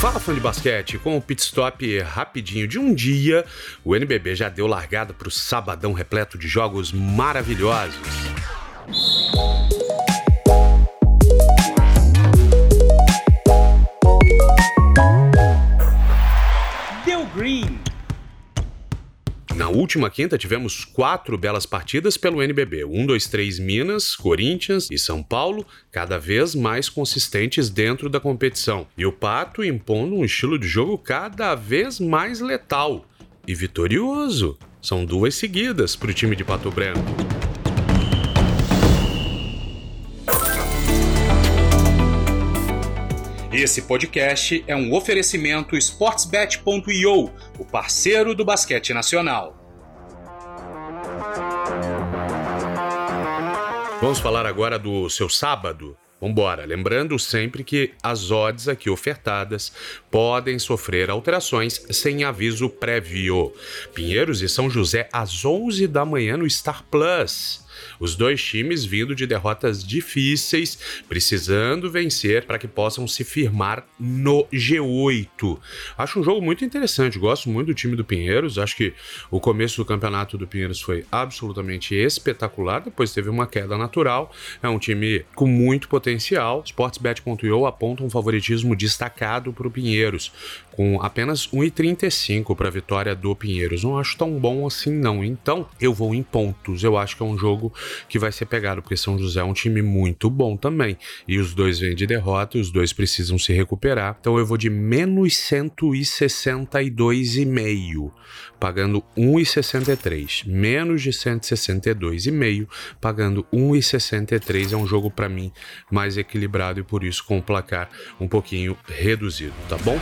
Fala fã de basquete, com o pit stop rapidinho de um dia, o NBB já deu largada para o sabadão repleto de jogos maravilhosos. Última quinta tivemos quatro belas partidas pelo NBB: 1, 2, 3 Minas, Corinthians e São Paulo, cada vez mais consistentes dentro da competição. E o Pato impondo um estilo de jogo cada vez mais letal e vitorioso. São duas seguidas para o time de Pato Branco. Esse podcast é um oferecimento sportsbet.io, o parceiro do basquete nacional. Vamos falar agora do seu sábado. Vambora, lembrando sempre que as odds aqui ofertadas podem sofrer alterações sem aviso prévio. Pinheiros e São José às 11 da manhã no Star Plus. Os dois times vindo de derrotas difíceis, precisando vencer para que possam se firmar no G8. Acho um jogo muito interessante, gosto muito do time do Pinheiros, acho que o começo do campeonato do Pinheiros foi absolutamente espetacular, depois teve uma queda natural, é um time com muito potencial. Sportsbet.io aponta um favoritismo destacado para o Pinheiros, com apenas 1,35 para a vitória do Pinheiros. Não acho tão bom assim não, então eu vou em pontos, eu acho que é um jogo que vai ser pegado, porque São José é um time muito bom também. E os dois vêm de derrota, os dois precisam se recuperar. Então eu vou de menos 162,5, pagando 1,63. Menos de 162,5, pagando 1,63. É um jogo para mim mais equilibrado e por isso com o placar um pouquinho reduzido, tá bom?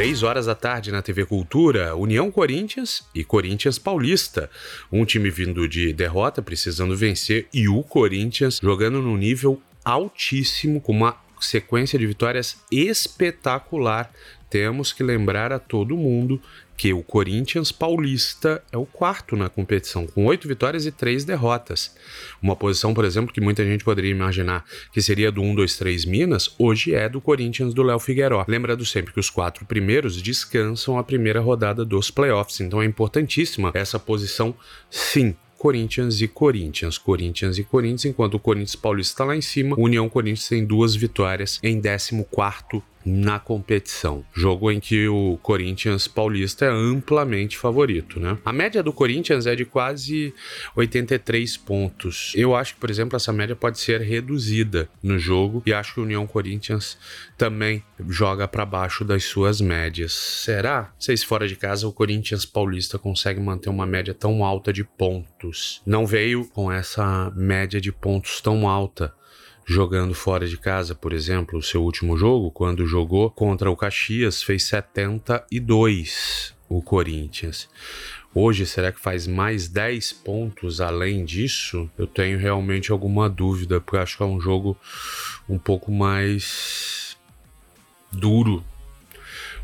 3 horas da tarde na TV Cultura, União Corinthians e Corinthians Paulista. Um time vindo de derrota, precisando vencer, e o Corinthians jogando no nível altíssimo, com uma sequência de vitórias espetacular. Temos que lembrar a todo mundo que o Corinthians paulista é o quarto na competição, com oito vitórias e três derrotas. Uma posição, por exemplo, que muita gente poderia imaginar que seria do 1, 2, 3 Minas, hoje é do Corinthians do Léo Figueiró. Lembrando sempre que os quatro primeiros descansam a primeira rodada dos playoffs, então é importantíssima essa posição, sim. Corinthians e Corinthians, Corinthians e Corinthians, enquanto o Corinthians Paulista está lá em cima, União Corinthians tem duas vitórias em 14 na competição. Jogo em que o Corinthians paulista é amplamente favorito, né? A média do Corinthians é de quase 83 pontos. Eu acho que, por exemplo, essa média pode ser reduzida no jogo e acho que o União Corinthians também joga para baixo das suas médias. Será? Se fora de casa o Corinthians paulista consegue manter uma média tão alta de pontos. Não veio com essa média de pontos tão alta jogando fora de casa, por exemplo, o seu último jogo, quando jogou contra o Caxias, fez 72 o Corinthians. Hoje, será que faz mais 10 pontos além disso? Eu tenho realmente alguma dúvida, porque acho que é um jogo um pouco mais duro.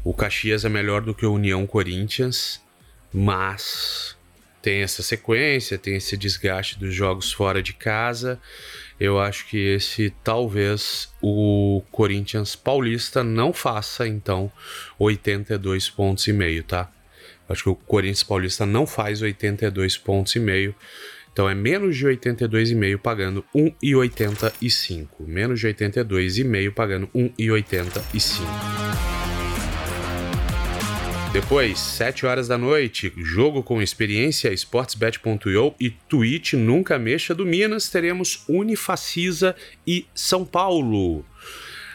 O Caxias é melhor do que o União Corinthians, mas tem essa sequência, tem esse desgaste dos jogos fora de casa eu acho que esse talvez o Corinthians Paulista não faça então 82 pontos e meio, tá? Acho que o Corinthians Paulista não faz 82 pontos e meio. Então é menos de 82,5 pagando 1,85. Menos de 82,5 pagando 1,85. Depois, 7 horas da noite, jogo com experiência, sportsbet.io e Twitch Nunca Mexa do Minas, teremos Unifacisa e São Paulo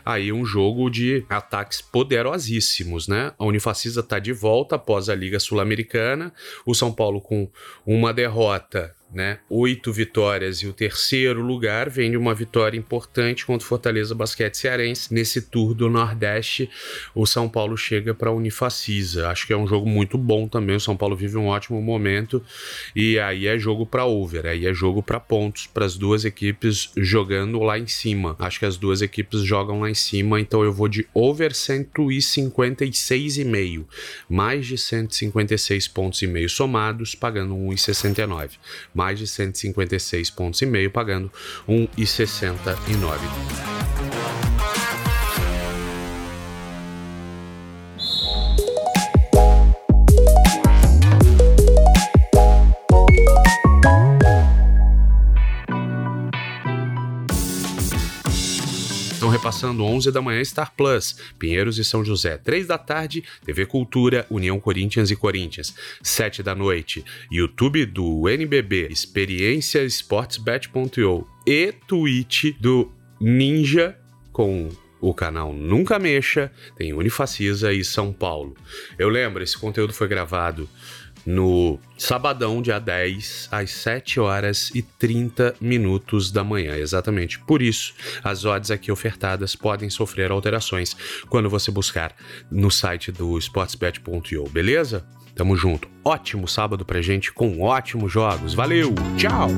aí um jogo de ataques poderosíssimos, né? A Unifacisa está de volta após a Liga Sul-Americana, o São Paulo com uma derrota né? Oito vitórias e o terceiro lugar vem de uma vitória importante contra o Fortaleza Basquete Cearense. Nesse tour do Nordeste, o São Paulo chega para a Unifacisa. Acho que é um jogo muito bom também. O São Paulo vive um ótimo momento e aí é jogo para over, aí é jogo para pontos para as duas equipes jogando lá em cima. Acho que as duas equipes jogam lá em cima, então eu vou de over 156,5, mais de 156 pontos e meio somados, pagando 1,69 mais de 156 pontos e meio, pagando 1,69. Passando 11 da manhã Star Plus, Pinheiros e São José, 3 da tarde TV Cultura, União Corinthians e Corinthians, 7 da noite YouTube do NBB, Experiência Sportsbet.io e Twitch do Ninja com o canal Nunca Mexa, tem Unifacisa e São Paulo. Eu lembro, esse conteúdo foi gravado no sabadão, dia 10, às 7 horas e 30 minutos da manhã. Exatamente por isso, as odds aqui ofertadas podem sofrer alterações quando você buscar no site do sportsbet.io, beleza? Tamo junto. Ótimo sábado pra gente com ótimos jogos. Valeu, tchau!